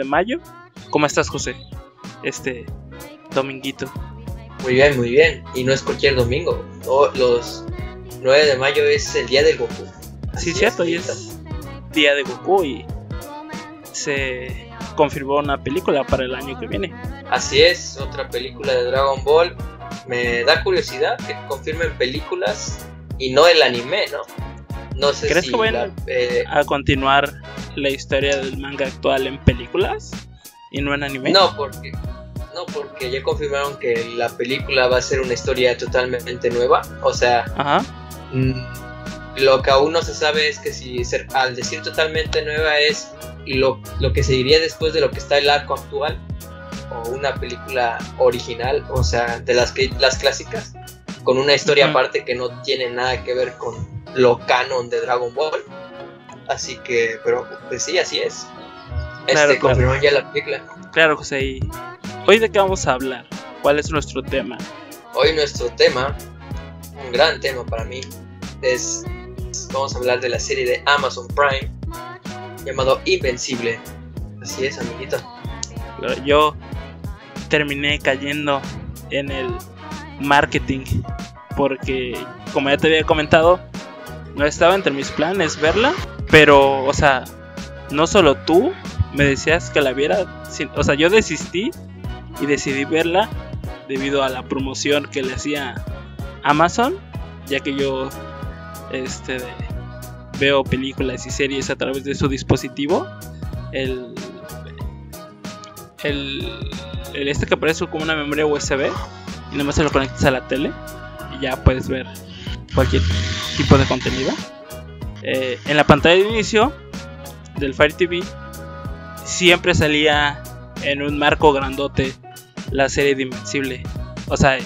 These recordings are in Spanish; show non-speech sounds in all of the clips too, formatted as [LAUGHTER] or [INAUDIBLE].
de mayo. ¿Cómo estás, José? Este dominguito. Muy bien, muy bien. Y no es cualquier domingo. los 9 de mayo es el día del Goku. sí, cierto, y es día de Goku y se confirmó una película para el año que viene. Así es, otra película de Dragon Ball. Me da curiosidad que confirmen películas y no el anime, ¿no? No sé ¿Crees que van eh, a continuar la historia del manga actual en películas y no en anime? No, porque no porque ya confirmaron que la película va a ser una historia totalmente nueva, o sea, mm, lo que aún no se sabe es que si al decir totalmente nueva es lo, lo que seguiría después de lo que está el arco actual o una película original, o sea, de las que las clásicas, con una historia aparte que no tiene nada que ver con lo canon de Dragon Ball. Así que, pero pues sí, así es. Este confirmó ya la película. Claro, José. ¿y hoy de qué vamos a hablar? ¿Cuál es nuestro tema? Hoy nuestro tema, un gran tema para mí, es vamos a hablar de la serie de Amazon Prime llamado Invencible. Así es, amiguito. Yo terminé cayendo en el marketing porque, como ya te había comentado, no estaba entre mis planes verla, pero, o sea, no solo tú me decías que la viera, o sea, yo desistí y decidí verla debido a la promoción que le hacía Amazon, ya que yo este veo películas y series a través de su dispositivo, el el, el este que aparece como una memoria USB y nomás se lo conectas a la tele y ya puedes ver cualquier tipo de contenido. Eh, en la pantalla de inicio del Fire TV siempre salía en un marco grandote la serie de Invencible. O sea,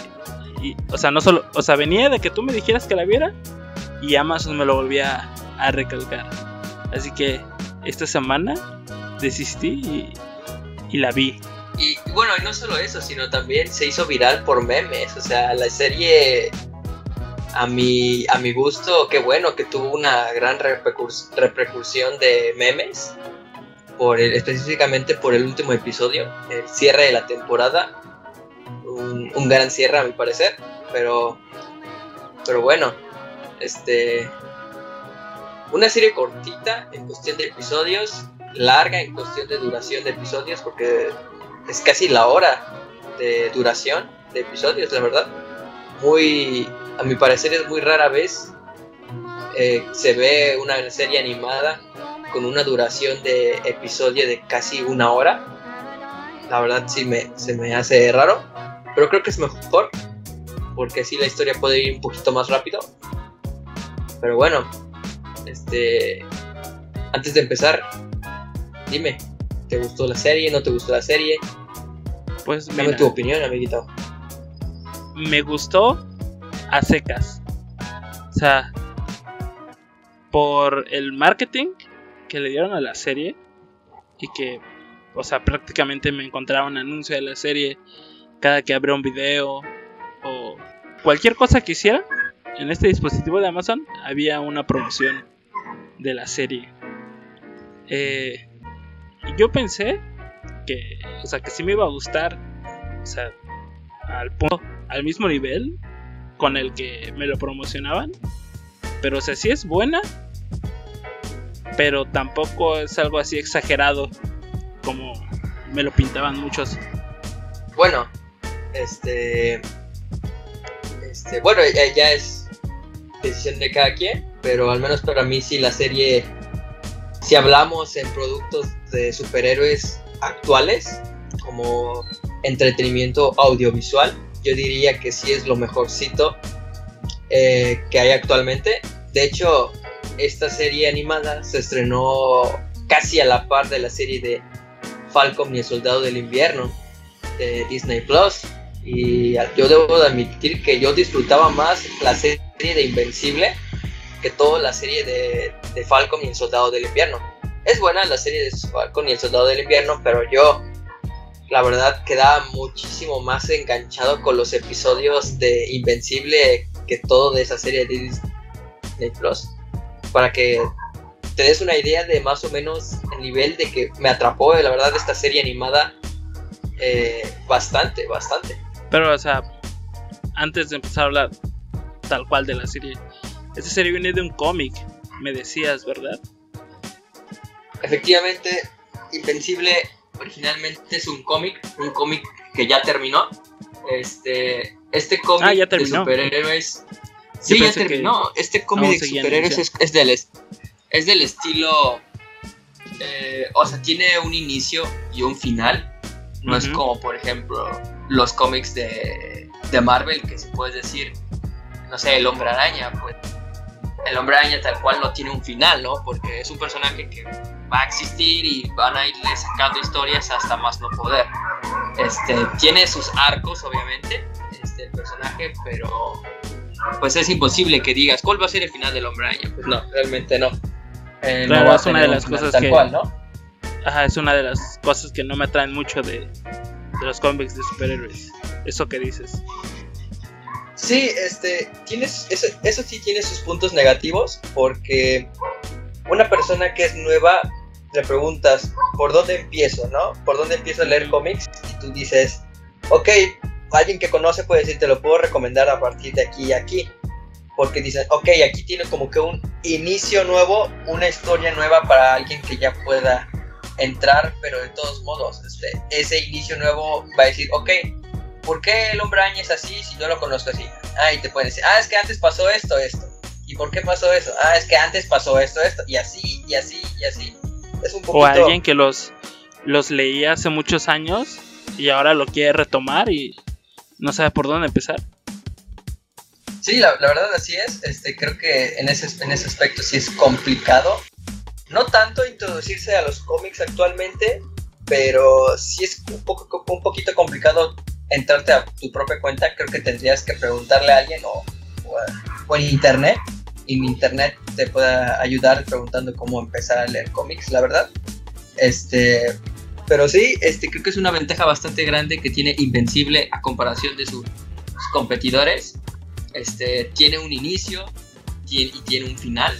o sea, no solo, o sea, venía de que tú me dijeras que la viera y Amazon me lo volvía a recalcar. Así que esta semana desistí y, y la vi. Y bueno, y no solo eso, sino también se hizo viral por memes. O sea, la serie a mi, a mi gusto, qué bueno que tuvo una gran repercusión de memes, por específicamente por el último episodio, el cierre de la temporada. Un, gran cierre a mi parecer, pero, pero bueno, este, una serie cortita en cuestión de episodios, larga en cuestión de duración de episodios, porque es casi la hora de duración de episodios, la verdad. Muy, a mi parecer es muy rara vez eh, se ve una serie animada con una duración de episodio de casi una hora. La verdad sí me, se me hace raro, pero creo que es mejor porque así la historia puede ir un poquito más rápido. Pero bueno, este, antes de empezar, dime, ¿te gustó la serie? ¿No te gustó la serie? Pues dame tu opinión, amiguito. Me gustó, a secas. O sea, por el marketing que le dieron a la serie y que, o sea, prácticamente me encontraba un anuncio de la serie cada que abría un video o cualquier cosa que hiciera en este dispositivo de Amazon había una promoción de la serie. Eh, yo pensé que, o sea, que sí me iba a gustar, o sea, al al mismo nivel con el que me lo promocionaban. Pero o sea, es buena. Pero tampoco es algo así exagerado como me lo pintaban muchos. Bueno, este. Este, bueno, ya, es decisión de cada quien, pero al menos para mí sí la serie, si hablamos en productos de superhéroes actuales, como entretenimiento audiovisual, yo diría que sí es lo mejorcito eh, que hay actualmente. De hecho, esta serie animada se estrenó casi a la par de la serie de Falcon y el Soldado del Invierno de Disney Plus. Y yo debo de admitir que yo disfrutaba más la serie de Invencible que toda la serie de, de Falcon y el Soldado del Invierno. Es buena la serie de Falcon y el Soldado del Invierno, pero yo la verdad quedaba muchísimo más enganchado con los episodios de Invencible que todo de esa serie de Disney Plus. Para que te des una idea de más o menos el nivel de que me atrapó, la verdad, esta serie animada eh, bastante, bastante. Pero, o sea, antes de empezar a hablar tal cual de la serie, esta serie viene de un cómic, me decías, ¿verdad? Efectivamente, Invencible originalmente es un cómic, un cómic que ya terminó. Este, este cómic Ah, de superhéroes. Sí, ya que terminó. Este cómic de superhéroes es, del, es del estilo. eh, o sea, tiene un inicio y un final. No es como, por ejemplo, los cómics de, de Marvel, que se puede decir, no sé, el hombre araña, pues. El hombre araña tal cual no tiene un final, ¿no? Porque es un personaje que va a existir y van a irle sacando historias hasta más no poder. Este, tiene sus arcos, obviamente, este, el personaje, pero pues es imposible que digas, ¿cuál va a ser el final del hombre araña? Pues no, realmente no. Eh, Claro, no va a es una de las cosas tal que- cual, ¿no? Ajá, es una de las cosas que no me atraen mucho de, de los cómics de superhéroes. Eso que dices. Sí, este, tienes, eso, eso sí tiene sus puntos negativos, porque una persona que es nueva le preguntas, ¿por dónde empiezo, no? ¿Por dónde empiezo a leer cómics? Y tú dices, ok, alguien que conoce puede decir, te lo puedo recomendar a partir de aquí y aquí. Porque dicen, ok, aquí tiene como que un inicio nuevo, una historia nueva para alguien que ya pueda entrar, pero de todos modos, este, ese inicio nuevo va a decir, ok, ¿por qué el hombre araña es así si yo lo conozco así? Ah, y te pueden decir, ah, es que antes pasó esto, esto. ¿Y por qué pasó eso? Ah, es que antes pasó esto, esto. Y así, y así, y así. Es un poquito... O alguien que los, los leía hace muchos años y ahora lo quiere retomar y no sabe por dónde empezar. Sí, la, la verdad así es. Este, creo que en ese, en ese aspecto sí es complicado. No tanto introducirse a los cómics actualmente, pero sí es un, poco, un poquito complicado entrarte a tu propia cuenta. Creo que tendrías que preguntarle a alguien o, o, o en internet. Y en internet te puede ayudar preguntando cómo empezar a leer cómics, la verdad. Este, pero sí, este, creo que es una ventaja bastante grande que tiene Invencible a comparación de sus competidores este, tiene un inicio tiene, y tiene un final.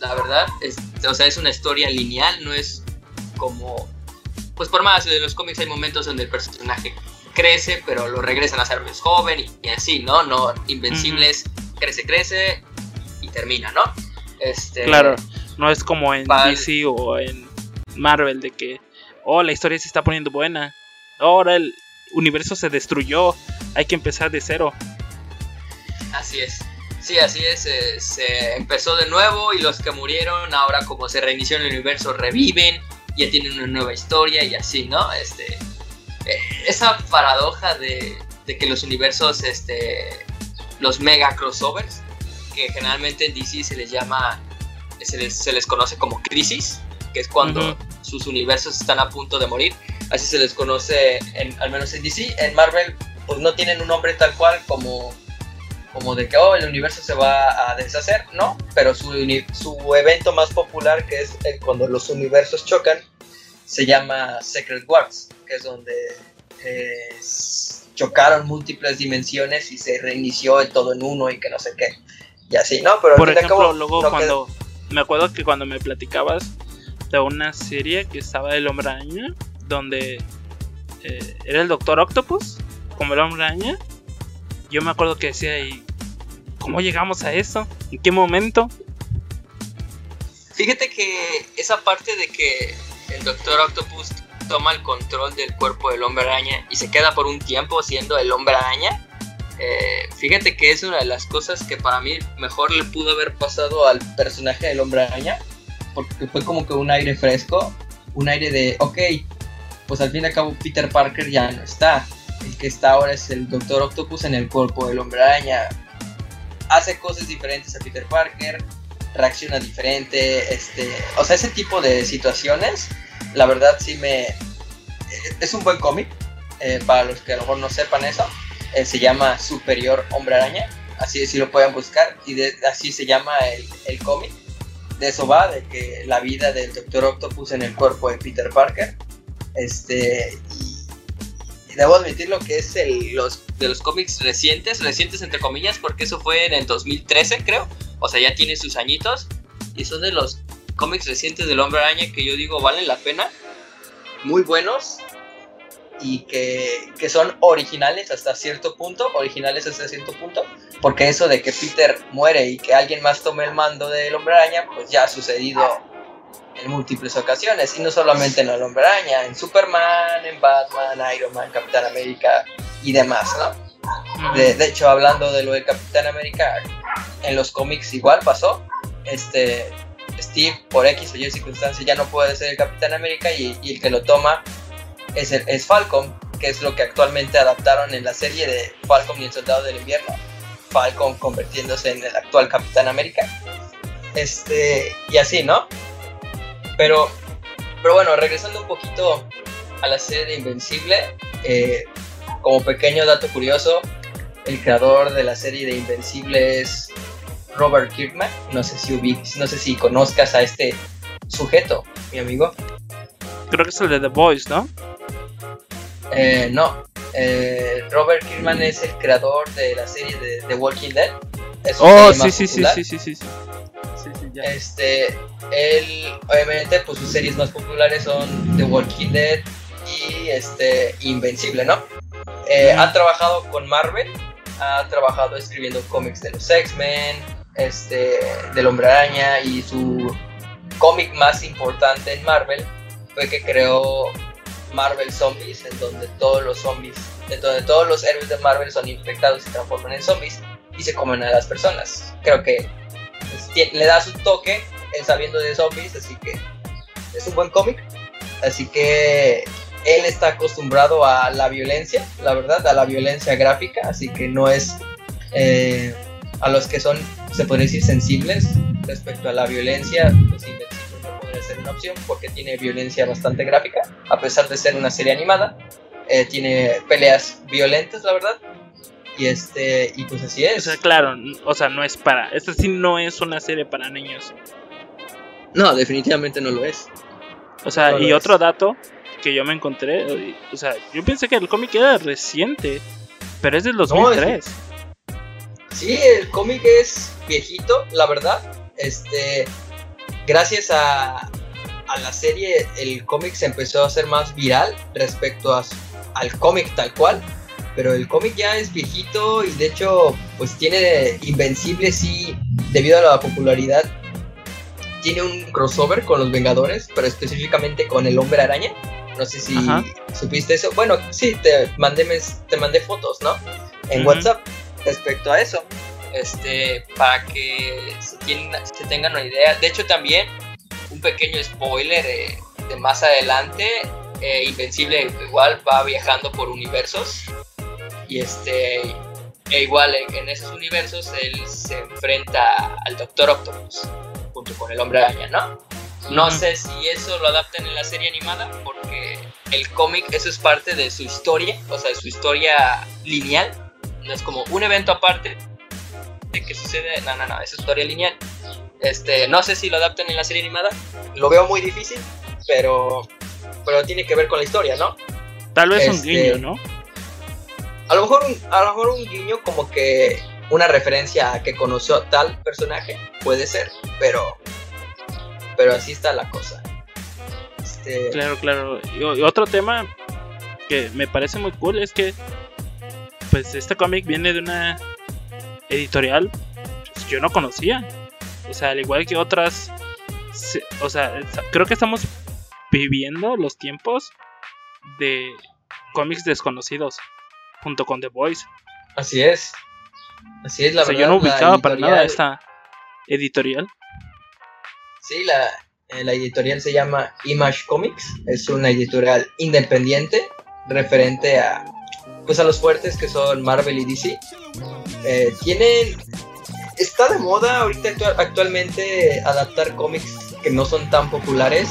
La verdad, es, o sea, es una historia lineal, no es como... Pues por más, de los cómics hay momentos donde el personaje crece, pero lo regresan a ser más joven y, y así, ¿no? No, Invencibles, crece, crece y termina, ¿no? Este, Claro, no es como en. DC o en Marvel de que, oh, la historia se está poniendo buena. Ahora el universo se destruyó, hay que empezar de cero. Así es. Sí, así es. eh, se empezó de nuevo y los que murieron ahora como se reinició el universo reviven, ya tienen una nueva historia y así, ¿no? Este, eh, esa paradoja de, de que los universos, este, los mega crossovers, que generalmente en DC se les llama, se les, se les conoce como crisis, que es cuando sus universos están a punto de morir. Así se les conoce, en, al menos en DC. En Marvel, pues no tienen un nombre tal cual como como de que oh, el universo se va a deshacer, no, pero su, su evento más popular, que es el- cuando los universos chocan, se llama Secret Wars, que es donde eh, chocaron múltiples dimensiones y se reinició todo en uno y que no sé qué. Y así, ¿no? Pero Por ejemplo, cabo, luego no cuando... Me acuerdo que cuando me platicabas de una serie que estaba el hombre araña, donde eh, era el Doctor Octopus, como el hombre araña, yo me acuerdo que decía, ¿y cómo llegamos a eso? ¿En qué momento? Fíjate que esa parte de que el Doctor Octopus toma el control del cuerpo del hombre araña y se queda por un tiempo siendo el hombre araña, eh, fíjate que es una de las cosas que para mí mejor le pudo haber pasado al personaje del hombre araña, porque fue como que un aire fresco, un aire de, ok, pues al fin y al cabo Peter Parker ya no está, el que está ahora es el Doctor Octopus en el cuerpo del hombre araña, hace cosas diferentes a Peter Parker, reacciona diferente, este, o sea, ese tipo de situaciones, la verdad sí me, es un buen cómic, eh, para los que a lo mejor no sepan eso, eh, se llama Superior Hombre Araña, así si lo pueden buscar, y así se llama el, el cómic, de eso va, de que la vida del Doctor Octopus en el cuerpo de Peter Parker, este, y, y debo admitir lo que es el, los, de los cómics recientes, recientes entre comillas, porque eso fue en el 2013 creo, o sea, ya tiene sus añitos, y son de los cómics recientes del Hombre Araña que yo digo valen la pena, muy buenos y que, que, son originales hasta cierto punto, originales hasta cierto punto, porque eso de que Peter muere y que alguien más tome el mando del Hombre Araña, pues ya ha sucedido en múltiples ocasiones, y no solamente en el Hombre Araña, en Superman, en Batman, Iron Man, Capitán América y demás, ¿no? De, de hecho, hablando de lo de Capitán América, en los cómics igual pasó, este, Steve por X o Y circunstancia ya no puede ser el Capitán América y, y el que lo toma es, el, es Falcon, que es lo que actualmente adaptaron en la serie de Falcon y el Soldado del Invierno. Falcon convirtiéndose en el actual Capitán América. Este, y así, ¿no? Pero, pero bueno, regresando un poquito a la serie de Invencible, eh, como pequeño dato curioso, el creador de la serie de Invencible es Robert Kirkman. No sé si no sé si conozcas a este sujeto, mi amigo. Creo que es el de The Voice, ¿no? Eh, no. Eh, Robert Kirkman es el creador de la serie de The Walking Dead. oh, sí, sí, sí, sí, sí, sí, sí, Este, él, obviamente, pues sus series más populares son The Walking Dead y este Invencible, ¿no? Eh, ha trabajado con Marvel, ha trabajado escribiendo cómics de los X-Men, este, del Hombre Araña y su cómic más importante en Marvel fue que creó Marvel Zombies, en donde todos los zombies, en donde todos los héroes de Marvel son infectados y transforman en zombies y se comen a las personas. Creo que pues, le da su toque él sabiendo de zombies, así que es un buen cómic. Así que él está acostumbrado a la violencia, la verdad, a la violencia gráfica, así que no es eh, a los que son, se podría decir, sensibles respecto a la violencia, pues No podría ser una opción porque tiene violencia bastante gráfica, a pesar de ser una serie animada. Eh, tiene peleas violentas, la verdad. Y este, y pues así es. O sea, claro, o sea, no es para. Esta sí no es una serie para niños. No, definitivamente no lo es. O sea, y otro dato que yo me encontré, o sea, yo pensé que el cómic era reciente, pero es del 2003. Sí, el cómic es viejito, la verdad. Este, gracias a, a la serie, el cómic se empezó a hacer más viral respecto a, al cómic tal cual. Pero el cómic ya es viejito y de hecho, pues tiene Invencible, sí, debido a la popularidad, tiene un crossover con los Vengadores, pero específicamente con el Hombre Araña. No sé si supiste eso. Bueno, sí, te mandé, te mandé fotos, ¿no? En WhatsApp respecto a eso. Este, para que se, se, tengan una idea. De hecho, también un pequeño spoiler de más adelante. Eh, Invencible igual va viajando por universos. Y este. E igual en, esos universos él se enfrenta al Doctor Octopus. Junto con el hombre araña, ¿no? No sé si eso lo adaptan en la serie animada. Porque el cómic, eso es parte de su historia. O sea, de su historia lineal no es como un evento aparte de que sucede, no, no, no, es historia lineal. Este, no sé si lo adaptan en la serie animada, lo veo muy difícil, pero, pero tiene que ver con la historia, ¿no? Tal vez un este, guiño, ¿no? A lo mejor un, a lo mejor un guiño como que una referencia a que conoció tal personaje, puede ser, pero, pero así está la cosa. Este... Claro, claro. y otro tema que me parece muy cool es que pues este cómic viene de una editorial que yo no conocía. O sea, al igual que otras, o sea, creo que estamos viviendo los tiempos de cómics desconocidos junto con The Voice. Así es. Así es la o sea, Yo no ubicaba para nada esta editorial. Sí, la, eh, la editorial se llama Image Comics. Es una editorial independiente referente a pues a los fuertes que son Marvel y DC. Eh, tienen. Está de moda ahorita actualmente adaptar cómics que no son tan populares.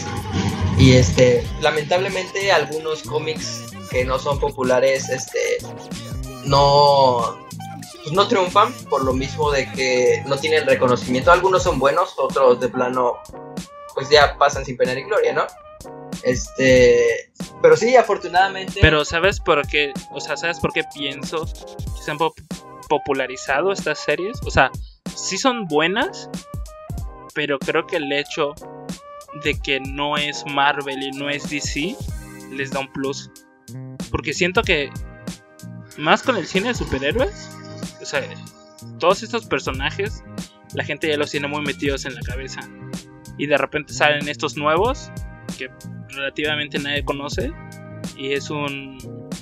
Y este. Lamentablemente algunos cómics que no son populares. Este. No. Pues no triunfan por lo mismo de que no tienen reconocimiento. Algunos son buenos, otros de plano. Pues ya pasan sin pena ni gloria, ¿no? Este, pero sí, afortunadamente. Pero ¿sabes por qué? O sea, ¿sabes por qué pienso que se han popularizado estas series? O sea, sí son buenas, pero creo que el hecho de que no es Marvel y no es DC les da un plus. Porque siento que más con el cine de superhéroes, o sea, todos estos personajes, la gente ya los tiene muy metidos en la cabeza. Y de repente salen estos nuevos que relativamente nadie conoce. Y es un,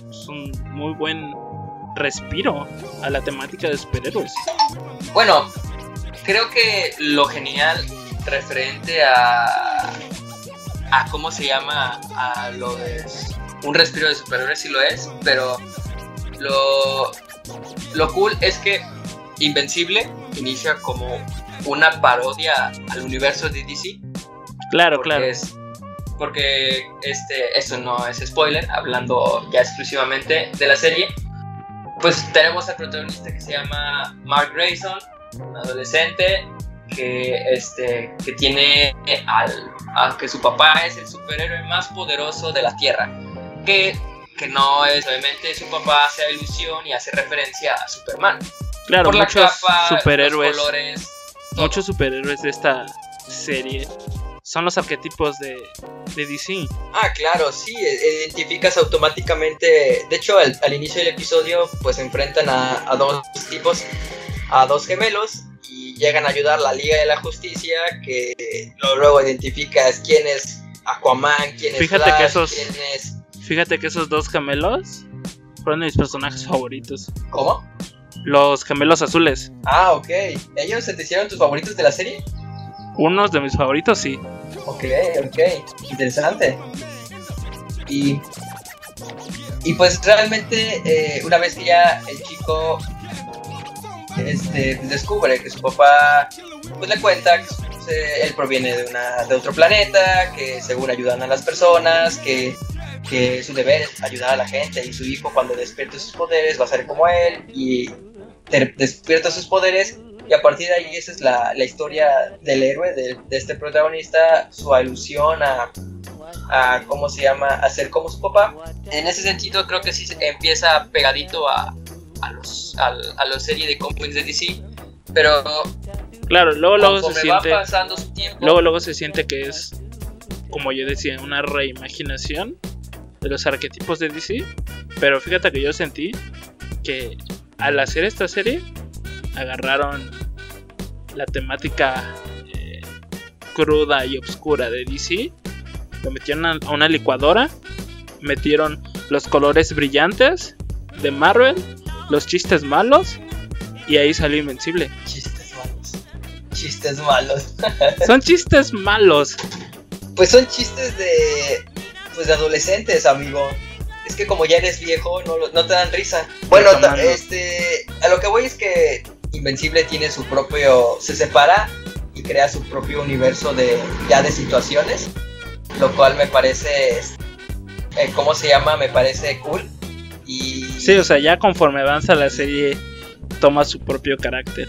es un muy buen respiro a la temática de superhéroes. Bueno, creo que lo genial referente a, a cómo se llama a lo de un respiro de superhéroes si lo es, pero lo, lo cool es que Invencible inicia como una parodia al universo de DC. Claro, claro. Es, porque este, esto no es spoiler, hablando ya exclusivamente de la serie. Pues tenemos al protagonista que se llama Mark Grayson, un adolescente que, este, que tiene al, a que su papá es el superhéroe más poderoso de la Tierra. Que, que no es, obviamente, su papá hace ilusión y hace referencia a Superman. Claro, Por la muchos los superhéroes, colores, muchos superhéroes de esta serie son los arquetipos de, de DC. Ah, claro, sí, e- identificas automáticamente. De hecho, al, al inicio del episodio, pues enfrentan a, a dos tipos, a dos gemelos, y llegan a ayudar a la Liga de la Justicia, que luego, identificas quién es Aquaman, quién es Fíjate Flash, que esos- quién es. Fíjate que esos dos gemelos fueron de mis personajes favoritos. ¿Cómo? Los gemelos azules. Ah, ok. ¿Ellos se te hicieron tus favoritos de la serie? Unos de mis favoritos, sí. Ok, ok, interesante. Y, y pues realmente eh, una vez que ya el chico este, descubre que su papá pues le cuenta que él proviene de, una, de otro planeta, que según ayudan a las personas, que, que su deber es ayudar a la gente y su hijo cuando despierte sus poderes va a ser como él y de- despierta sus poderes y a partir de ahí esa es la, la historia del héroe, de, de este protagonista, su alusión a, a, ¿cómo se llama?, a ser como su papá. En ese sentido creo que sí empieza pegadito a, a los, al- a, la serie de cómics de DC, pero Claro, luego, luego se siente. pasando su tiempo... Luego, luego se siente que es, como yo decía, una reimaginación de los arquetipos de DC. Pero fíjate que yo sentí que al hacer esta serie agarraron la temática eh, cruda y oscura de DC, lo metieron a una licuadora, metieron los colores brillantes de Marvel, los chistes malos y ahí salió Invencible. Chistes malos. Chistes malos. [LAUGHS] Son chistes malos. Pues son chistes de. Pues de adolescentes, amigo. Es que como ya eres viejo, no, no te dan risa. Bueno, este. A lo que voy es que Invencible tiene su propio. Se separa y crea su propio universo de. ya de situaciones. Lo cual me parece. eh, ¿Cómo se llama? Me parece cool. Y. Sí, o sea, ya conforme avanza la serie, toma su propio carácter.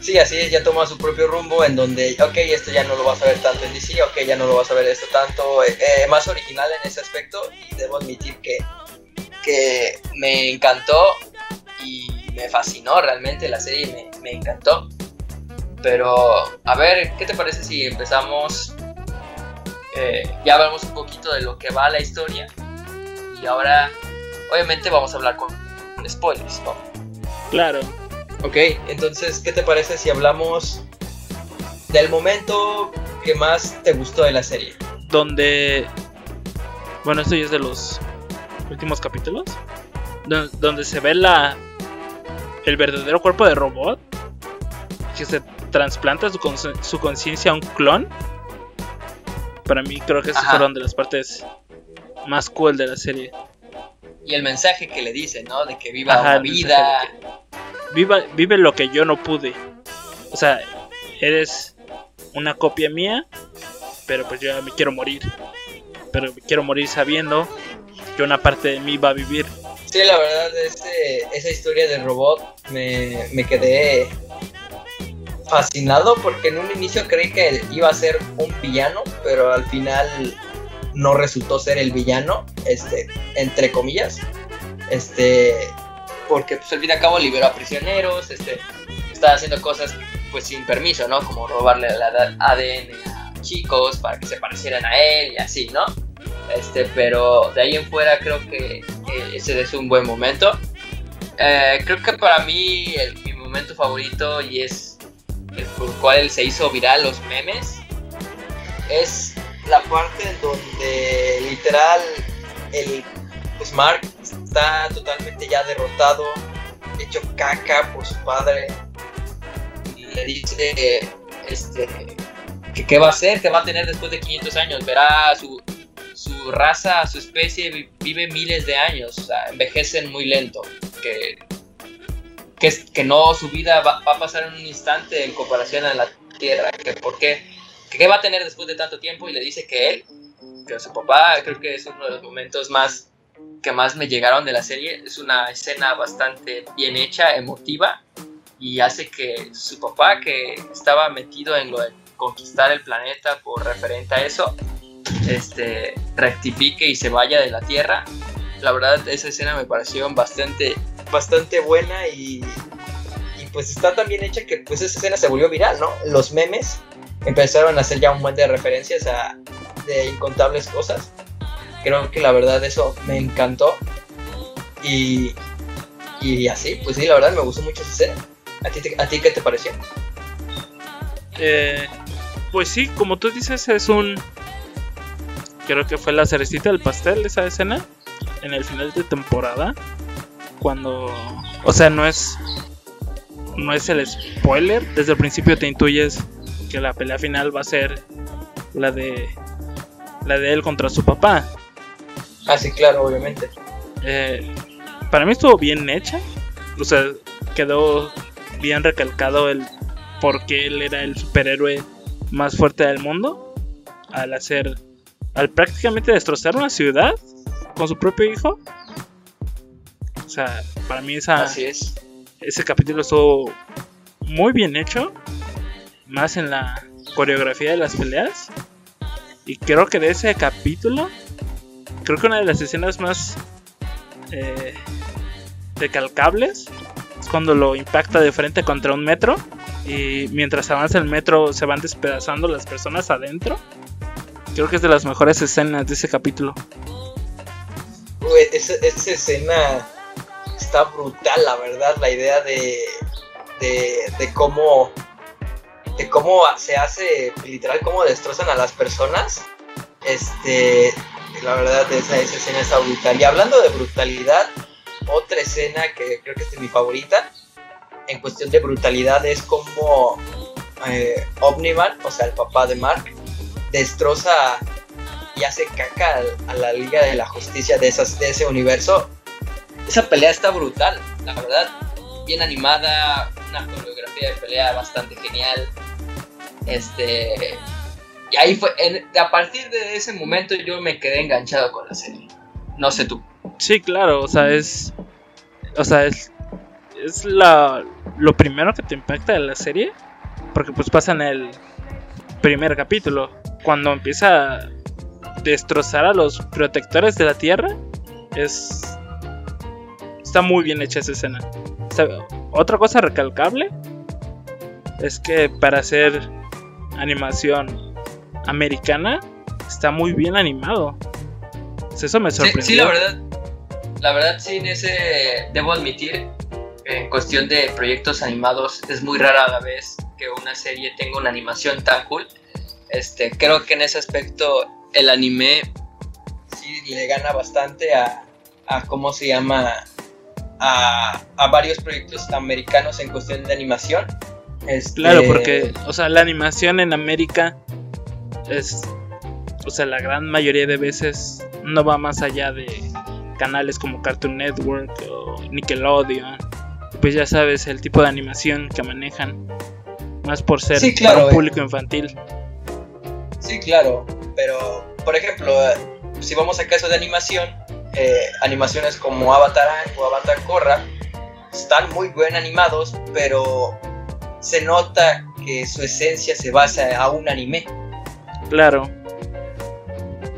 Sí, así es, ya toma su propio rumbo en donde, ok, esto ya no lo vas a ver tanto en DC, ok, ya no lo vas a ver esto tanto, eh, eh, más original en ese aspecto y debo admitir que, que me encantó y me fascinó realmente la serie, me, me encantó. Pero, a ver, ¿qué te parece si empezamos? eh, ya hablamos un poquito de lo que va la historia y ahora, obviamente, vamos a hablar con, con spoilers, ¿no? Claro. Ok, entonces, ¿qué te parece si hablamos del momento que más te gustó de la serie? Donde. Bueno, esto ya es de los últimos capítulos. do- Donde se ve la. El verdadero cuerpo de robot. Que se trasplanta su, conciencia a un clon. Para mí, creo que esas Ajá. fueron de las partes más cool de la serie. Y el mensaje que le dice, ¿no? De que viva Ajá, mensaje vida. Viva, vive lo que yo no pude. O sea, eres una copia mía, pero pues yo me quiero morir. Pero me quiero morir sabiendo que una parte de mí va a vivir. Sí, la verdad, ese- esa historia del robot me, me quedé fascinado porque en un inicio creí que iba a ser un villano, pero al final no resultó ser el villano, este, entre comillas, este, porque pues al fin y al cabo liberó a prisioneros, este, estaba haciendo cosas pues sin permiso, ¿no? Como robarle el ADN chicos para que se parecieran a él y así, ¿no? Este, pero de ahí en fuera creo que, ese es un buen momento. Eh, creo que para mí el, mi momento favorito y es el por cual se hizo viral los memes es la parte en donde literal el pues Mark está totalmente ya derrotado, hecho caca por su padre. Y le dice este que qué va a hacer, qué va a tener después de 500 años. Verá su, raza, su especie vive miles de años, o sea, envejecen muy lento. Que, que, no, su vida va, a pasar en un instante en comparación a la Tierra. Que por qué, qué va a tener después de tanto tiempo y le dice que él, que su papá, creo que es uno de los momentos más que más me llegaron de la serie. Es una escena bastante bien hecha, emotiva, y hace que su papá, que estaba metido en lo de conquistar el planeta por referente a eso, este, rectifique y se vaya de la Tierra. La verdad, esa escena me pareció bastante, bastante buena y, y pues está tan bien hecha que pues esa escena se volvió viral, ¿no? Los memes empezaron a hacer ya un buen de referencias a de incontables cosas. Creo que la verdad eso me encantó. Y, y así, pues sí, la verdad me gustó mucho esa escena. ¿A ti, ¿A ti qué te pareció? Eh, pues sí, como tú dices, es un. Creo que fue la cerecita del pastel esa escena. En el final de temporada. Cuando. O sea, no es. No es el spoiler. Desde el principio te intuyes que la pelea final va a ser la de. La de él contra su papá. Ah, sí, claro, obviamente. Eh, para mí estuvo bien hecha. O sea, quedó bien recalcado el por qué él era el superhéroe más fuerte del mundo. Al hacer. Al prácticamente destrozar una ciudad con su propio hijo. O sea, para mí esa. Así es. Ese capítulo estuvo muy bien hecho. Más en la coreografía de las peleas. Y creo que de ese capítulo creo que una de las escenas más eh, recalcables es cuando lo impacta de frente contra un metro y mientras avanza el metro se van despedazando las personas adentro. Creo que es de las mejores escenas de ese capítulo. Uy, esa, escena está brutal, la verdad, la idea de, de, de cómo de cómo se hace, literal, cómo destrozan a las personas. Este, la verdad, esa, esa escena está brutal. Y hablando de brutalidad, otra escena que creo que es mi favorita, en cuestión de brutalidad, es como eh, Omniman, o sea, el papá de Mark, destroza y hace caca a, la Liga de la Justicia de, esas, de ese universo. Esa pelea está brutal, la verdad. Bien animada, una coreografía de pelea bastante genial. Este. Y ahí fue. a partir de ese momento yo me quedé enganchado con la serie. No sé tú. Sí, claro, o sea, es. O sea, es. Es la, lo primero que te impacta de la serie. Porque pues pasa en el primer capítulo. Cuando empieza a destrozar a los protectores de la tierra. Es. Está muy bien hecha esa escena. otra cosa recalcable. Es que para hacer animación americana está muy bien animado. Eso me sorprendió. Sí, sí, la verdad. La verdad, sí, en ese. Debo admitir, en cuestión de proyectos animados, es muy rara la vez que una serie tenga una animación tan cool. Este, creo que en ese aspecto el anime sí le gana bastante a, a ¿cómo se llama? A, a varios proyectos americanos en cuestión de animación. Este... Claro, porque, o sea, la animación en América es, o sea, la gran mayoría de veces no va más allá de canales como Cartoon Network o Nickelodeon. Pues ya sabes el tipo de animación que manejan, más por ser claro, para un público infantil. Sí, claro, pero por ejemplo, si vamos a caso de animación, eh, animaciones como Avatar o Avatar Korra están muy bien animados, pero se nota que su esencia se basa a un anime. Claro.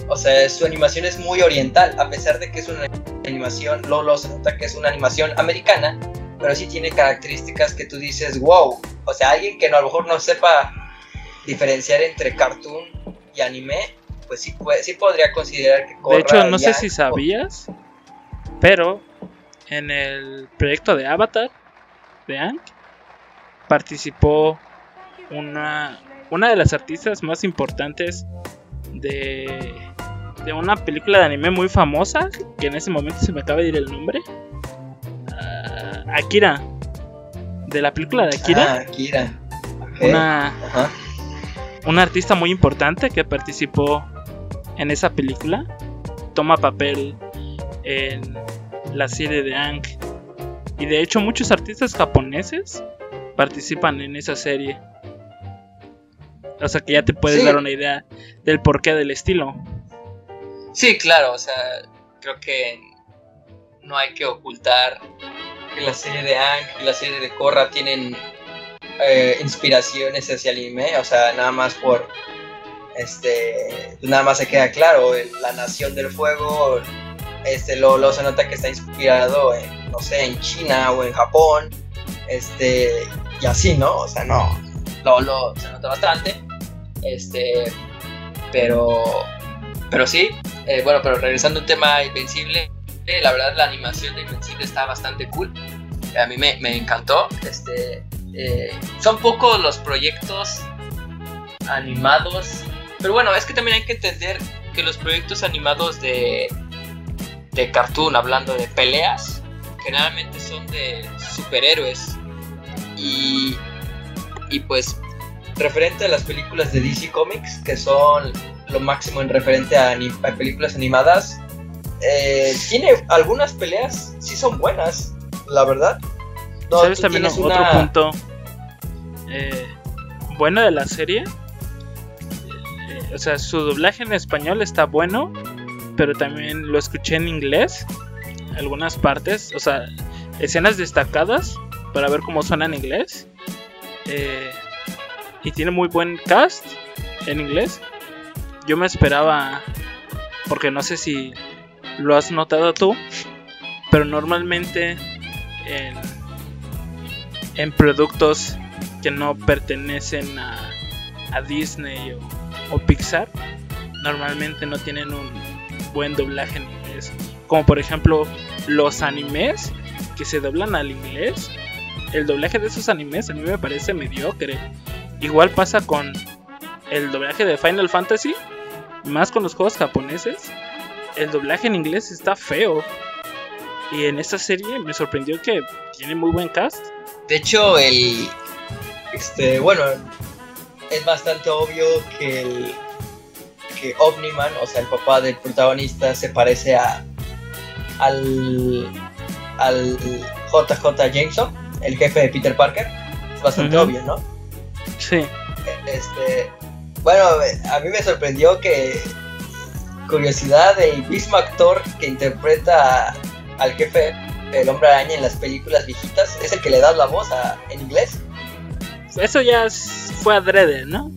O sea, su animación es muy oriental, a pesar de que es una animación, Lolo se nota que es una animación americana, pero sí tiene características que tú dices, wow. O sea, alguien que no, a lo mejor no sepa diferenciar entre cartoon y anime, pues sí, sí podría considerar que Korra De hecho, no sé si sabías, pero en el proyecto de Avatar de Ang participó una, una de las artistas más importantes de, de una película de anime muy famosa, que en ese momento se me acaba de ir el nombre. Ah, Akira. De la película de Akira. Ah, Akira. Una, Ajá. Una artista muy importante que participó en esa película toma papel en la serie de Ang. Y de hecho muchos artistas japoneses participan en esa serie. O sea que ya te puedes Sí. dar una idea del porqué del estilo. Sí, claro, o sea, creo que no hay que ocultar que la serie de Ang y la serie de Korra tienen eh, inspiraciones hacia el anime, o sea, nada más por este, nada más se queda claro, el- la Nación del Fuego, este, lo, lo se nota que está inspirado en, no sé, en China o en Japón, este, y así, ¿no? O sea, no, lo, lo se nota bastante, este, pero, pero sí, eh, bueno, pero regresando a un tema Invencible, eh, la verdad la animación de Invencible está bastante cool. A mí me, me encantó. Este, eh, son pocos los proyectos animados. Pero bueno, es que también hay que entender que los proyectos animados de, de cartoon, hablando de peleas, generalmente son de superhéroes. Y, y pues, referente a las películas de DC Comics, que son lo máximo en referente a, películas animadas, eh, tiene algunas peleas, sí son buenas, la verdad. No, ¿Sabes también otro una- punto eh, bueno de la serie? Eh, o sea, su doblaje en español está bueno, pero también lo escuché en inglés, algunas partes, o sea, escenas destacadas para ver cómo suena en inglés. Eh, y tiene muy buen cast en inglés. Yo me esperaba, porque no sé si lo has notado tú, pero normalmente en, en productos que no pertenecen a, Disney o, o Pixar, normalmente no tienen un buen doblaje en inglés. Como por ejemplo los animes que se doblan al inglés. El doblaje de esos animes a mí me parece mediocre. Igual pasa con el doblaje de Final Fantasy, más con los juegos japoneses. El doblaje en inglés está feo. Y en esta serie me sorprendió que tiene muy buen cast. De hecho, el. Este, bueno, es bastante obvio que el. Que Omniman, o sea, el papá del protagonista, se parece a. Al. Al JJ Jameson, el jefe de Peter Parker. Es bastante obvio, ¿no? Sí, Este. Bueno, a mí me sorprendió que. Curiosidad, el mismo actor que interpreta al jefe del hombre araña en las películas viejitas es el que le da la voz a- en inglés. eso ya es- fue adrede, ¿no?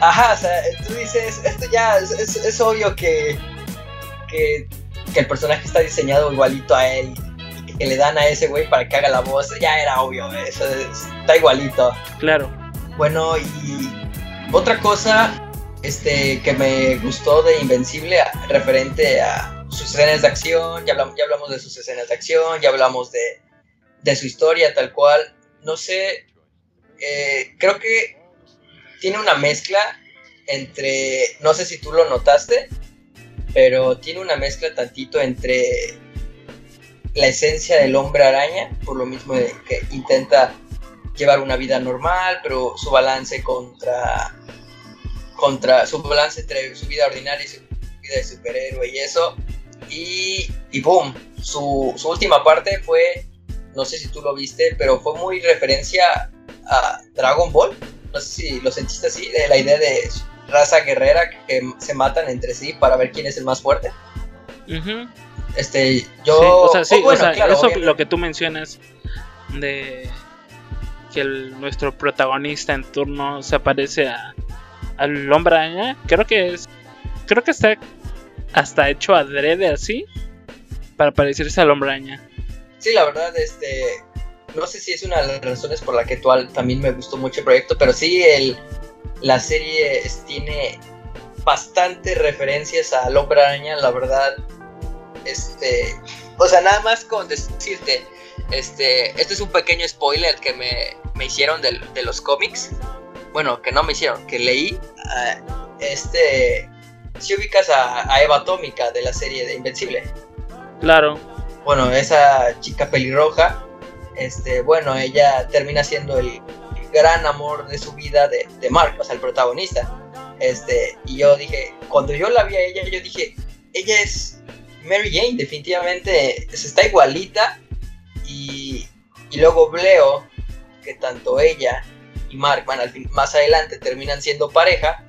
Ajá, o sea, tú dices, esto ya es, es- es obvio que, que, que el personaje está diseñado igualito a él y que le dan a ese güey para que haga la voz, ya era obvio, eso es- está igualito. Claro. Bueno, y otra cosa este, que me gustó de Invencible referente a sus escenas de acción, ya hablamos, ya hablamos de sus escenas de acción, ya hablamos de, de su historia tal cual, no sé, eh, creo que tiene una mezcla entre, no sé si tú lo notaste, pero tiene una mezcla tantito entre la esencia del hombre araña, por lo mismo de que intenta llevar una vida normal, pero su balance contra contra su balance entre su vida ordinaria y su vida de superhéroe y eso y, y boom, su, su última parte fue no sé si tú lo viste, pero fue muy referencia a Dragon Ball. No sé si lo sentiste así, de la idea de raza guerrera que se matan entre sí para ver quién es el más fuerte. Este, yo. Sí, o sea, sí, oh, bueno, o sea, claro, eso obviamente. lo que tú mencionas de que el- nuestro protagonista en turno se aparece a, al hombre araña, creo que es creo que está hasta hecho adrede así para parecerse al hombre araña. Sí, la verdad, este. No sé si es una de las razones por la que actual también me gustó mucho el proyecto, pero sí, el, la serie tiene bastantes referencias al Hombre Araña, la verdad. Este, o sea, nada más con decirte, este, este es un pequeño spoiler que me, me hicieron de, de, los cómics. Bueno, que no me hicieron, que leí. Uh, este, si ubicas a, a Eva Atómica de la serie de Invencible. Claro. Bueno, esa chica pelirroja, este, bueno, ella termina siendo el gran amor de su vida de, de Mark, o sea, el protagonista. Este, y yo dije, cuando yo la vi a ella, yo dije, ella es Mary Jane, definitivamente está igualita. Y, y luego veo que tanto ella y Mark, bueno, al fin, más adelante terminan siendo pareja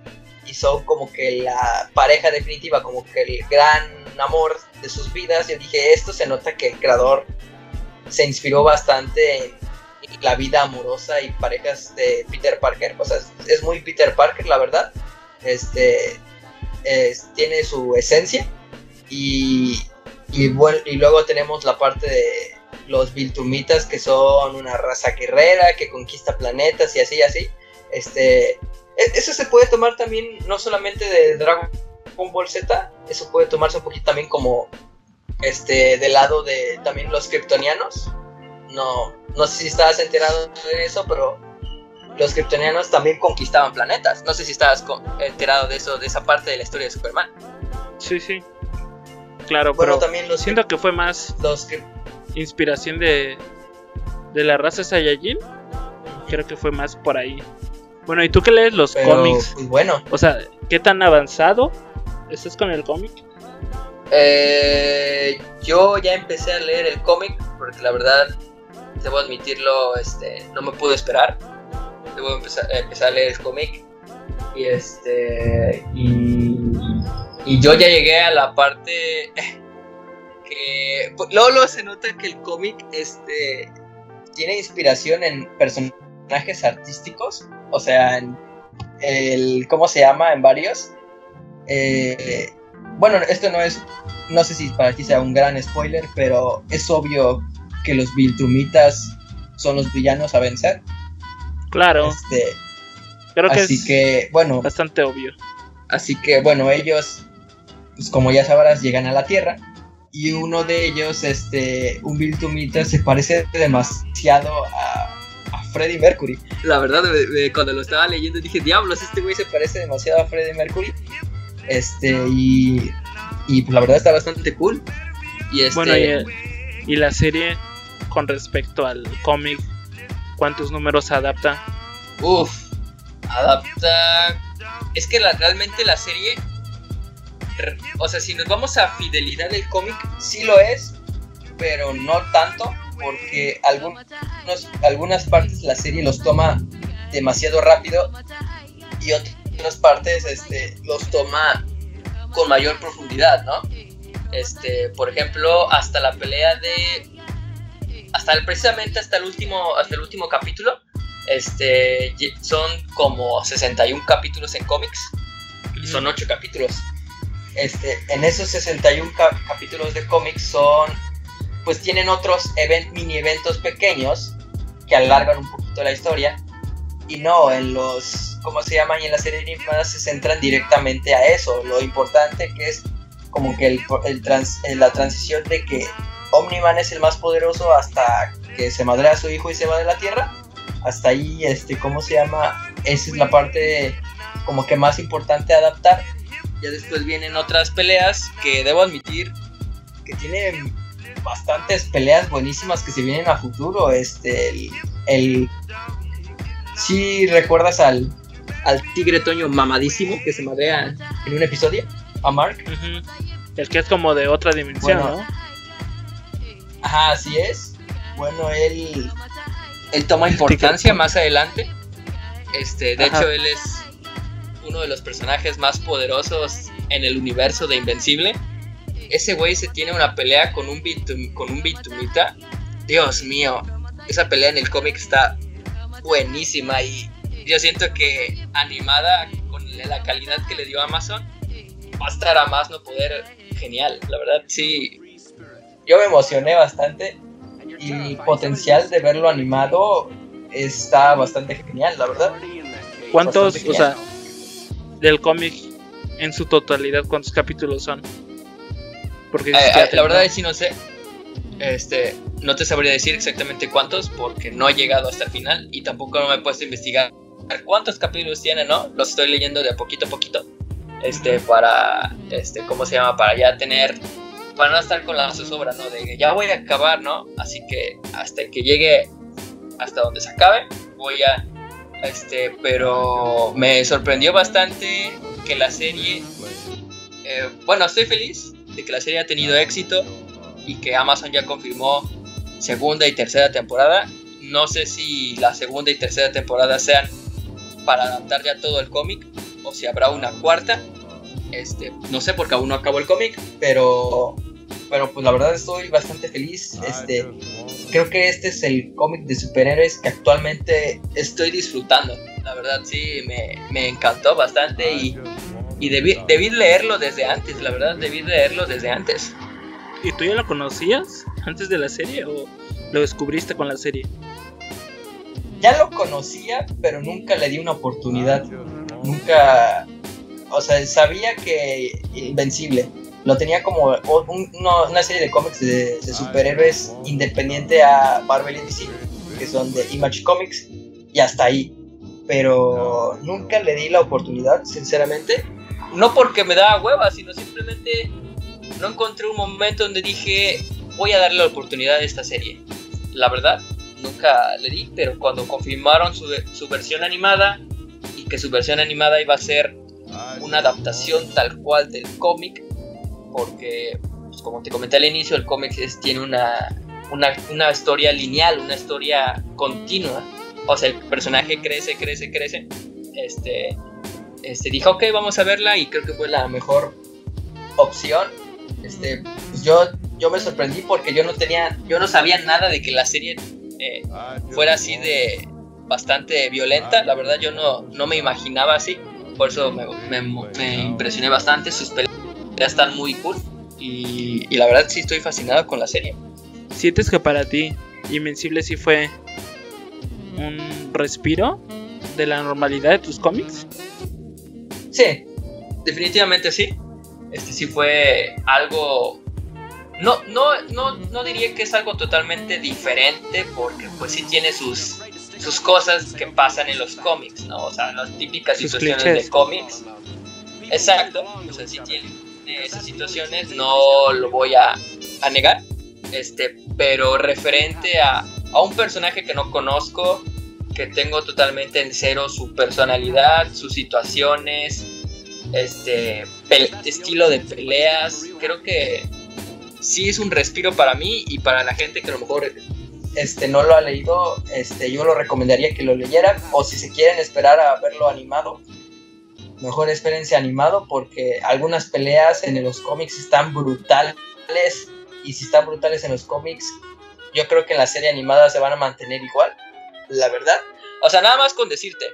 y son como que la pareja definitiva, como que el gran amor de sus vidas. Yo dije, esto se nota que el creador se inspiró bastante en la vida amorosa y parejas de Peter Parker. O sea, es muy Peter Parker, la verdad. Este tiene su esencia. Y, y, bueno, y luego tenemos la parte de los Viltumitas, que son una raza guerrera que conquista planetas y así, así. Este, eso se puede tomar también no solamente de Dragon Ball Z, eso puede tomarse un poquito también como este del lado de también los kryptonianos. No, no sé si estabas enterado de eso, pero los kryptonianos también conquistaban planetas. No sé si estabas enterado de eso, de esa parte de la historia de Superman. Sí, sí. Claro, pero también los siento que fue más los inspiración de de la raza Saiyajin. Creo que fue más por ahí. Bueno, ¿y tú qué lees los cómics? Pues bueno. O sea, ¿qué tan avanzado estás con el cómic? Eh, yo ya empecé a leer el cómic porque la verdad, debo admitirlo, este, no me pude esperar. Debo empezar, empezar a leer el cómic y este y, y yo ya llegué a la parte [LAUGHS] que pues, luego, se nota que el cómic este tiene inspiración en personajes artísticos o sea, en el, ¿cómo se llama? En varios. Eh, bueno, esto no es, no sé si para ti sea un gran spoiler, pero es obvio que los Viltrumitas son los villanos a vencer. Claro. Este, Creo que así que, bueno. Bastante obvio. Así que, bueno, ellos, pues como ya sabrás, llegan a la Tierra. Y uno de ellos, este, un Viltrumita, se parece demasiado a, Freddie Mercury. La verdad, cuando lo estaba leyendo dije, diablos, este güey se parece demasiado a Freddie Mercury. Este, y, y pues la verdad está bastante cool. Y este, bueno, y, la serie con respecto al cómic, ¿cuántos números adapta? Uf, adapta... Es que la, realmente la serie... O sea, si nos vamos a fidelidad del cómic, sí lo es, pero no tanto porque algunos, algunas partes de la serie los toma demasiado rápido y otras partes este, los toma con mayor profundidad, ¿no? Este, por ejemplo, hasta la pelea de hasta el, precisamente hasta el último hasta el último capítulo, este son como 61 capítulos en cómics y son 8 capítulos. Este, en esos 61 capítulos de cómics son pues tienen otros mini eventos pequeños que alargan un poquito la historia. Y no, en los, ¿cómo se llaman? Y en la serie animada se centran directamente a eso. Lo importante que es como que el, el la transición de que Omniman es el más poderoso hasta que se madrea a su hijo y se va de la Tierra. Hasta ahí, este, ¿cómo se llama? Esa es la parte como que más importante adaptar. Ya después vienen otras peleas que debo admitir que tienen bastantes peleas buenísimas que se vienen a futuro. Este, el, el si recuerdas al, al tigre Toño mamadísimo que se madrea en un episodio a Mark. El que es como de otra dimensión, ¿no? Ajá, así es. Bueno, él, él toma importancia más adelante. Este, de hecho, él es uno de los personajes más poderosos en el universo de Invencible ese güey se tiene una pelea con un, con un Bitumita. Dios mío, esa pelea en el cómic está buenísima y yo siento que animada con la calidad que le dio Amazon, va a estar a más no poder genial. La verdad, sí. Yo me emocioné bastante y el potencial de verlo animado está bastante genial, la verdad. ¿Cuántos, o sea, del cómic en su totalidad cuántos capítulos son. Porque eh, la verdad es que no sé. Este, no te sabría decir exactamente cuántos porque no he llegado hasta el final y tampoco me he puesto a investigar cuántos capítulos tiene, ¿no? Los estoy leyendo de a poquito a poquito. Este, para, este, ¿cómo se llama? Para ya tener, para no estar con la zozobra, ¿no? De que ya voy a acabar, ¿no? Así que hasta que llegue, hasta donde se acabe, voy a, este, pero me sorprendió bastante que la serie, eh, bueno, estoy feliz de que la serie ha tenido éxito y que Amazon ya confirmó segunda y tercera temporada. No sé si la segunda y tercera temporada sean para adaptar ya todo el cómic o si habrá una cuarta. Este, no sé porque aún no acabó el cómic, pero pero pues la verdad estoy bastante feliz. Este, creo que este es el cómic de superhéroes que actualmente estoy disfrutando. La verdad sí, me, me encantó bastante y, y debí, debí, leerlo desde antes, la verdad debí leerlo desde antes. ¿Y tú ya lo conocías antes de la serie o lo descubriste con la serie? Ya lo conocía, pero nunca le di una oportunidad. Nunca, o sea, sabía que Invencible lo tenía como una serie de cómics de, superhéroes independiente a Marvel y DC, que son de Image Comics, y hasta ahí. Pero nunca le di la oportunidad, sinceramente. No porque me daba hueva, sino simplemente no encontré un momento donde dije, voy a darle la oportunidad a esta serie. La verdad, nunca le di, pero cuando confirmaron su, su versión animada y que su versión animada iba a ser una adaptación tal cual del cómic, porque, pues, como te comenté al inicio, el cómic tiene una, una, historia lineal, una historia continua. O sea, el personaje crece, crece, crece. Este, este, dijo, ok, vamos a verla y creo que fue la mejor opción. Este, pues yo, yo me sorprendí porque yo no tenía, yo no sabía nada de que la serie eh, fuera así de bastante violenta. La verdad yo no, no me imaginaba así. Por eso me, me, me impresioné bastante. Sus peleas ya están muy cool. Y, y, la verdad sí estoy fascinado con la serie. ¿Sientes que para ti Invencible sí fue un respiro de la normalidad de tus cómics? Sí, definitivamente sí. Este sí fue algo... No, no, no, no diría que es algo totalmente diferente porque pues sí tiene sus, sus cosas que pasan en los cómics, ¿no? O sea, las típicas situaciones de cómics. Exacto, o sea, sí tiene esas situaciones, no lo voy a, negar, este, pero referente a, a un personaje que no conozco, que tengo totalmente en cero su personalidad, sus situaciones, este estilo de peleas, creo que sí es un respiro para mí y para la gente que a lo mejor este no lo ha leído, este yo lo recomendaría que lo leyeran o si se quieren esperar a verlo animado, mejor espérense animado porque algunas peleas en los cómics están brutales y si están brutales en los cómics, yo creo que en la serie animada se van a mantener igual, la verdad. O sea, nada más con decirte,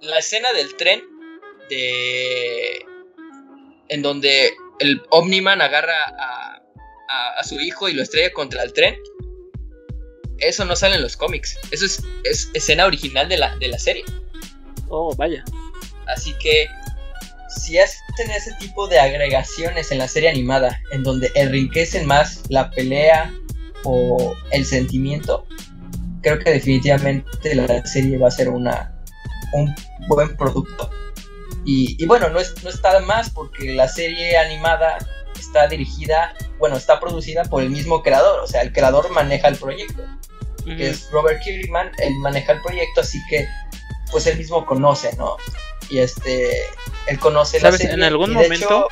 la escena del tren de en donde el Omniman agarra a, a, su hijo y lo estrella contra el tren. Eso no sale en los cómics. Eso es, es escena original de la, de la serie. Oh, vaya. Así que si hacen ese tipo de agregaciones en la serie animada, en donde enriquecen más la pelea o el sentimiento, creo que definitivamente la serie va a ser una, un buen producto. Y, bueno, no, es, no está más porque la serie animada está dirigida, bueno, está producida por el mismo creador, o sea, el creador maneja el proyecto, que es Robert Kirkman, él maneja el proyecto, así que pues él mismo conoce, ¿no? y este él conoce la serie. En algún momento,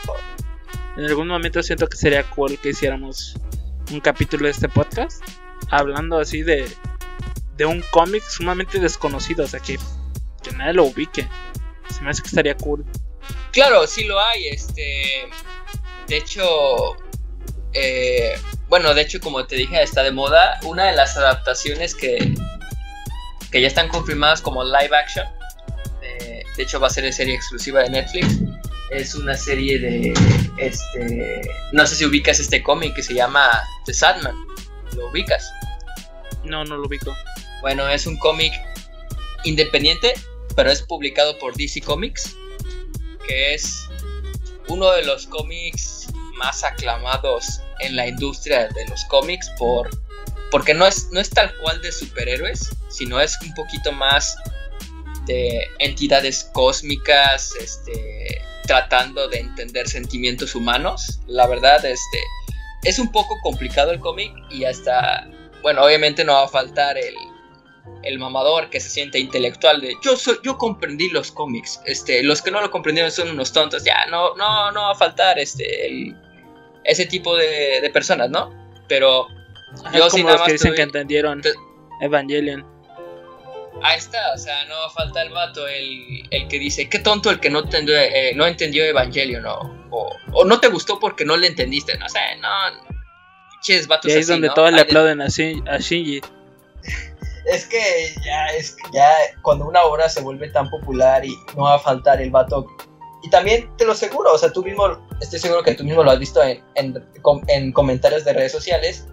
en algún momento siento que sería cool que hiciéramos un capítulo de este podcast hablando así de de un cómic sumamente desconocido, o sea que, que nadie lo ubique. Se me hace que estaría cool. Claro, sí lo hay, este de hecho eh, bueno, de hecho como te dije está de moda una de las adaptaciones que que ya están confirmadas como live action de hecho va a ser serie exclusiva de Netflix. Es una serie de, este, no sé si ubicas este cómic que se llama The Sadman. ¿Lo ubicas? No, no lo ubico. Bueno, es un cómic independiente, pero es publicado por DC Comics. que es uno de los cómics más aclamados en la industria de los cómics por porque no es, no es tal cual de superhéroes, sino es un poquito más de entidades cósmicas, este, tratando de entender sentimientos humanos. La verdad, este, es un poco complicado el cómic y hasta, bueno, obviamente no va a faltar el, el mamador que se siente intelectual de yo soy, yo comprendí los cómics, este, los que no lo comprendieron son unos tontos, ya no, no, no va a faltar este, ese tipo de, de personas, ¿no? Pero yo sí nada más que dicen que entendieron Evangelion. Ahí está, o sea, no falta el vato, el, el que dice, qué tonto el que no entendió, eh, no entendió Evangelion, o, o, no te gustó porque no le entendiste, no sé, no, ches, vatos y ahí es donde todos le aplauden a, Shinji. Es que ya, es ya cuando una obra se vuelve tan popular y no va a faltar el vato. Y también te lo aseguro, o sea, tú mismo, estoy seguro que tú mismo lo has visto en, en, en comentarios de redes sociales,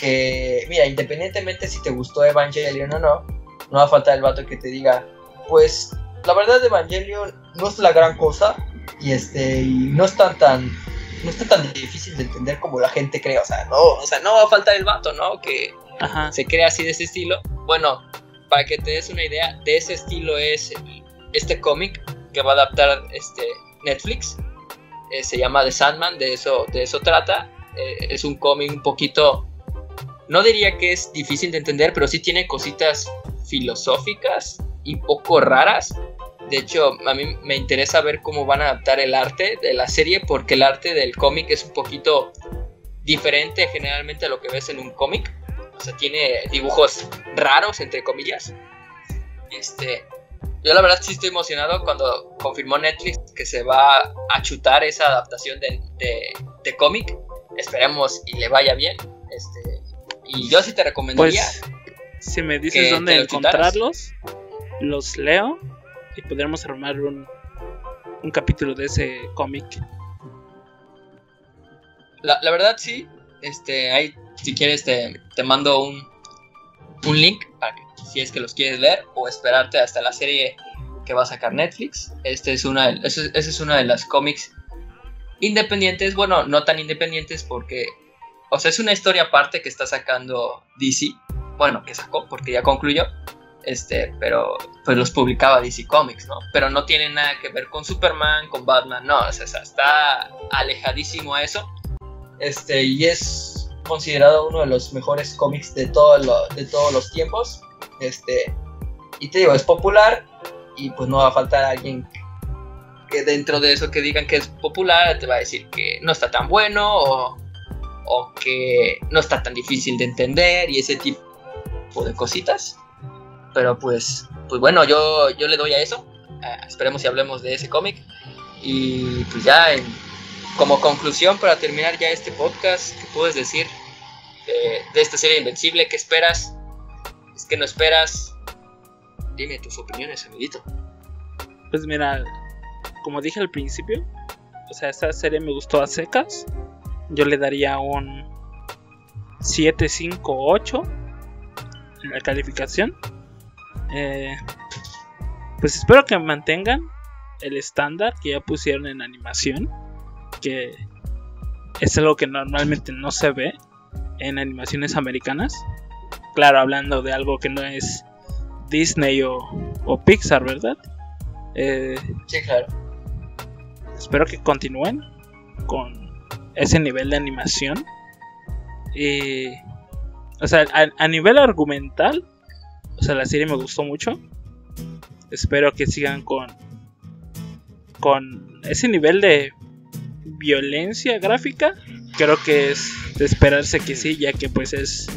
que, mira, independientemente si te gustó Evangelion o no, no va a faltar el vato que te diga, pues la verdad Evangelion no es la gran cosa y este no es tan tan no está tan difícil de entender como la gente cree, o sea, no, o sea, no va a faltar el vato, ¿no? Que se crea así de ese estilo. Bueno, para que te des una idea, de ese estilo es este cómic que va a adaptar este Netflix. Eh, se llama The Sandman, de eso, de eso trata. Eh, es un cómic un poquito no diría que es difícil de entender, pero sí tiene cositas filosóficas y poco raras. De hecho, a mí me interesa ver cómo van a adaptar el arte de la serie, porque el arte del cómic es un poquito diferente generalmente a lo que ves en un cómic. O sea, tiene dibujos raros, entre comillas. Este, yo la verdad sí estoy emocionado cuando confirmó Netflix que se va a chutar esa adaptación de, de cómic. Esperemos y le vaya bien. Este, y yo sí te recomendaría. Pues, si me dices dónde encontrarlos, los leo y podremos armar un, un capítulo de ese cómic. La, la, verdad sí, este, ahí si quieres te, te mando un, un link si es que los quieres leer o esperarte hasta la serie que va a sacar Netflix. Este es una, ese, es una de las cómics independientes, bueno, no tan independientes porque o sea, es una historia aparte que está sacando DC. Bueno, que sacó porque ya concluyó. Este, pero pues los publicaba DC Comics, ¿no? Pero no tiene nada que ver con Superman, con Batman, no, o sea, está alejadísimo a eso. Este, y es considerado uno de los mejores cómics de, todo de todos los tiempos. Este, y te digo, es popular y pues no va a faltar alguien que dentro de eso que digan que es popular te va a decir que no está tan bueno o o que no está tan difícil de entender y ese tipo de cositas. Pero pues, pues bueno, yo, yo le doy a eso. Esperemos si hablemos de ese cómic. Y pues ya como conclusión para terminar ya este podcast, ¿qué puedes decir de, esta serie Invencible? ¿Qué esperas? ¿Es que no esperas? Dime tus opiniones, amiguito. Pues mira, como dije al principio, o sea, esta serie me gustó a secas yo le daría un 758 en la calificación. Eh, pues espero que mantengan el estándar que ya pusieron en animación, que es algo que normalmente no se ve en animaciones americanas. Claro, hablando de algo que no es Disney o, Pixar, ¿verdad? Eh, sí, claro. Espero que continúen con ese nivel de animación. Y, o sea, a, nivel argumental, o sea, la serie me gustó mucho. Espero que sigan con, con ese nivel de violencia gráfica. Creo que es de esperarse que sí, ya que pues es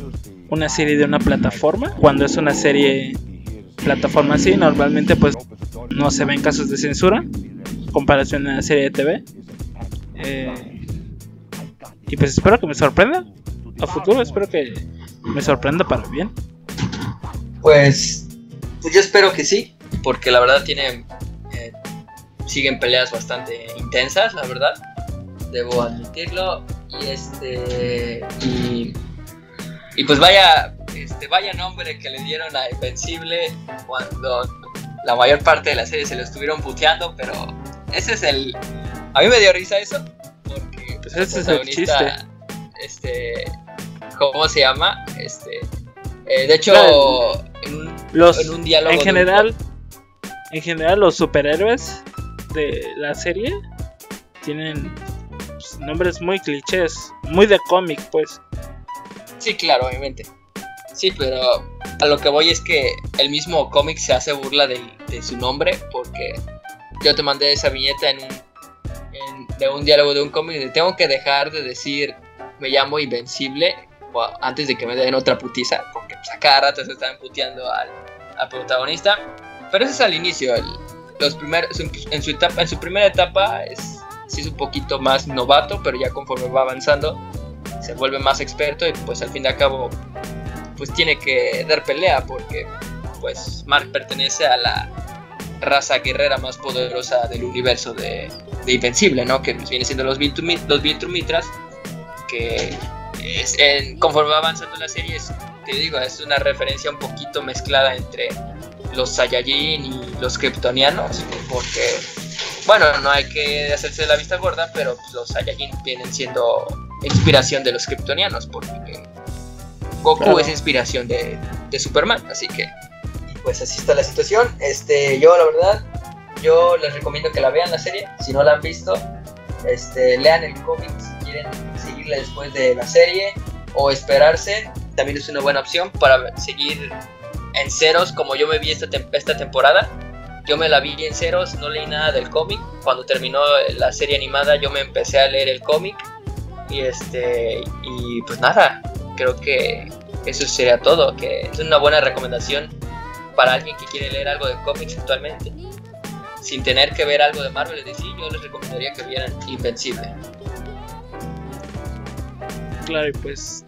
una serie de una plataforma. Cuando es una serie plataforma así, normalmente pues no se ven casos de censura comparación a una serie de TV. Eh, y pues espero que me sorprenda. A futuro espero que me sorprenda para bien. Pues, pues yo espero que sí, porque la verdad tiene eh, siguen peleas bastante intensas, la verdad. Debo admitirlo. Y este y, y pues vaya este vaya nombre que le dieron a Invencible cuando la mayor parte de la serie se lo estuvieron puteando, pero ese es el. A mí me dio risa eso. Porque pues ese es el chiste. Este. ¿Cómo se llama? Este. Eh, de hecho, en, un, los, en un diálogo. En general, en general, los superhéroes de la serie tienen pues, nombres muy clichés, muy de cómic, pues. Sí, claro, obviamente. Sí, pero a lo que voy es que el mismo cómic se hace burla de, su nombre porque yo te mandé esa viñeta en de un diálogo de un cómic de tengo que dejar de decir me llamo Invencible antes de que me den otra putiza porque pues, a cada rato se están puteando al, protagonista. Pero eso es al inicio, en su primera etapa es, sí es un poquito más novato, pero ya conforme va avanzando se vuelve más experto y pues al fin y al cabo pues tiene que dar pelea porque pues Mark pertenece a la raza guerrera más poderosa del universo de, de Invencible, ¿no? Que viene siendo los Viltrumitras, que conforme va avanzando la serie, es, te digo, es una referencia un poquito mezclada entre los Saiyajin y los Kryptonianos, porque, bueno, no hay que hacerse la vista gorda, pero los Saiyajin vienen siendo inspiración de los Kryptonianos, porque Goku es inspiración de, Superman, así que pues así está la situación. Este, yo la verdad, yo les recomiendo que la vean la serie, si no la han visto, este, lean el cómic si quieren seguirla después de la serie o esperarse, también es una buena opción para seguir en ceros como yo me vi esta, esta temporada. Yo me la vi en ceros, no leí nada del cómic. Cuando terminó la serie animada yo me empecé a leer el cómic y este y pues nada, creo que eso sería todo, que es una buena recomendación para alguien que quiere leer algo de cómics actualmente. Sin tener que ver algo de Marvel, es decir, yo les recomendaría que vieran Invencible. Claro, y pues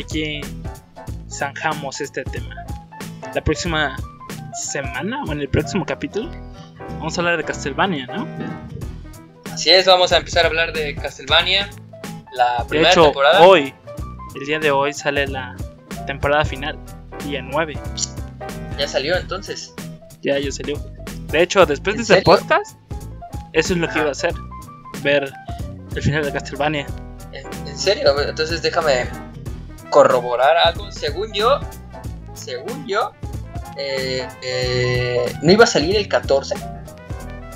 aquí zanjamos este tema. La próxima semana o en el próximo capítulo vamos a hablar de Castlevania, ¿no? Así es, vamos a empezar a hablar de Castlevania. La primera de hecho, temporada. Hoy el día de hoy sale la temporada final, día 9. ¿Ya salió entonces? Ya, ya salió. De hecho, después de ese podcast, eso es lo que iba a hacer: ver el final de Castlevania. ¿En, serio? Entonces déjame corroborar algo. Según yo, según yo, eh, eh, no iba a salir el 14.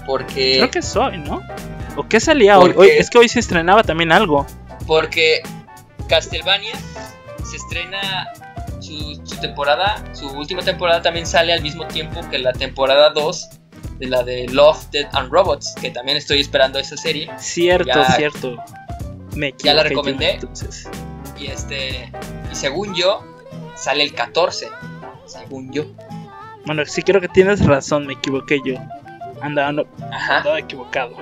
Porque. Creo que es hoy, ¿no? ¿O qué salía hoy? hoy? Es que hoy se estrenaba también algo. Porque Castlevania se estrena su, temporada, su última temporada también sale al mismo tiempo que la temporada 2 de la de Love, Dead and Robots, que también estoy esperando esa serie. Cierto, cierto. Me ya la recomendé. entonces. Y este y según yo sale el 14, según yo. Bueno, sí creo que tienes razón, me equivoqué yo. Andaba, andaba equivocado.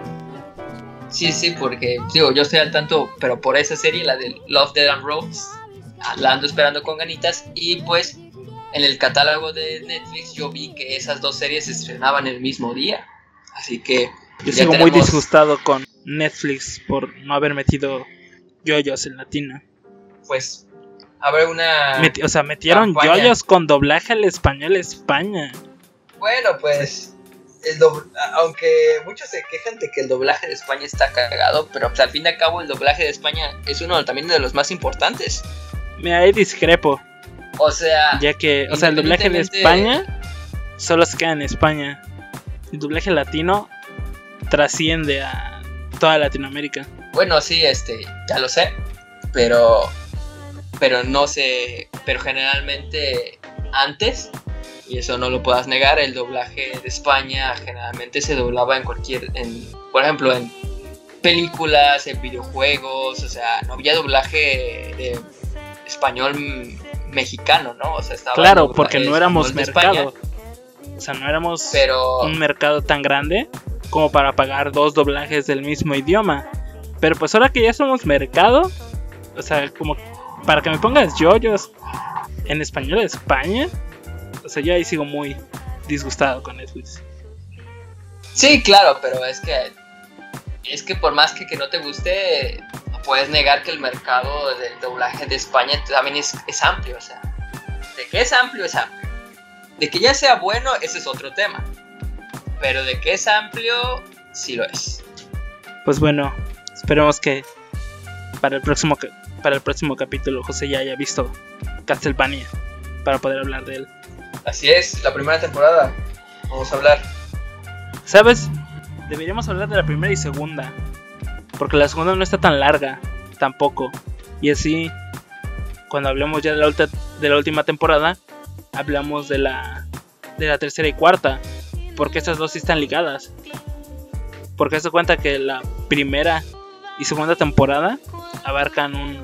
Sí, sí, porque digo, yo estoy al tanto, pero por esa serie, la de Love, Dead and Rose, la ando esperando con ganitas. Y pues en el catálogo de Netflix yo vi que esas dos series se estrenaban el mismo día. Así que. Yo sigo muy disgustado con Netflix por no haber metido yoyos en latino. Pues habrá una. o sea, metieron yoyos con doblaje al español España. Bueno, pues aunque muchos se quejan de que el doblaje de España está cagado, pero pues, al fin y al cabo el doblaje de España es uno también de los más importantes. Me ahí discrepo. O sea, ya que, o sea, el doblaje de España solo se queda en España. El doblaje latino trasciende a toda Latinoamérica. Bueno, sí, este, ya lo sé, pero pero no sé, pero generalmente antes y eso no lo puedas negar, el doblaje de España generalmente se doblaba en cualquier, en, por ejemplo, en películas, en videojuegos, o sea, no había doblaje de español mexicano, ¿no? O sea, estaba claro, porque no éramos mercado. O sea, no éramos un mercado tan grande como para pagar dos doblajes del mismo idioma. Pero pues ahora que ya somos mercado, o sea, como para que me pongas yoyos en español de España, o sea, yo ahí sigo muy disgustado con Netflix. Sí, claro, pero es que es que por más que, que no te guste, no puedes negar que el mercado del doblaje de España también es, es amplio, o sea, de que es amplio es amplio. De que ya sea bueno, ese es otro tema. Pero de que es amplio, sí lo es. Pues bueno, esperemos que para el próximo para el próximo capítulo José ya haya visto Castlevania para poder hablar de él. Así es, la primera temporada. Vamos a hablar. ¿Sabes? Deberíamos hablar de la primera y segunda. Porque la segunda no está tan larga, tampoco. Y así, cuando hablemos ya de la, ulta- de la última temporada, hablamos de la, de la tercera y cuarta. Porque estas dos sí están ligadas. Porque se cuenta que la primera y segunda temporada abarcan un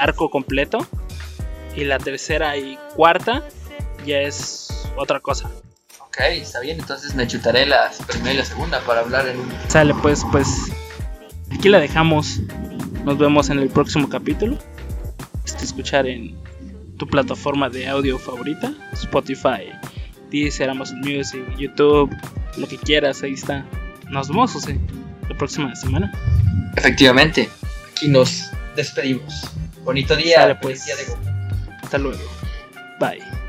arco completo. Y la tercera y cuarta ya es otra cosa. Ok, está bien, entonces me chutaré la primera y la segunda para hablar en un... Sale pues, pues aquí la dejamos. Nos vemos en el próximo capítulo. Este escuchar en tu plataforma de audio favorita, Spotify, Deezer, Amazon Music, YouTube, lo que quieras, ahí está. Nos vemos, José, la próxima semana. Efectivamente, aquí nos despedimos. Bonito día, Sale, pues. día de Goku. Hasta luego. Bye.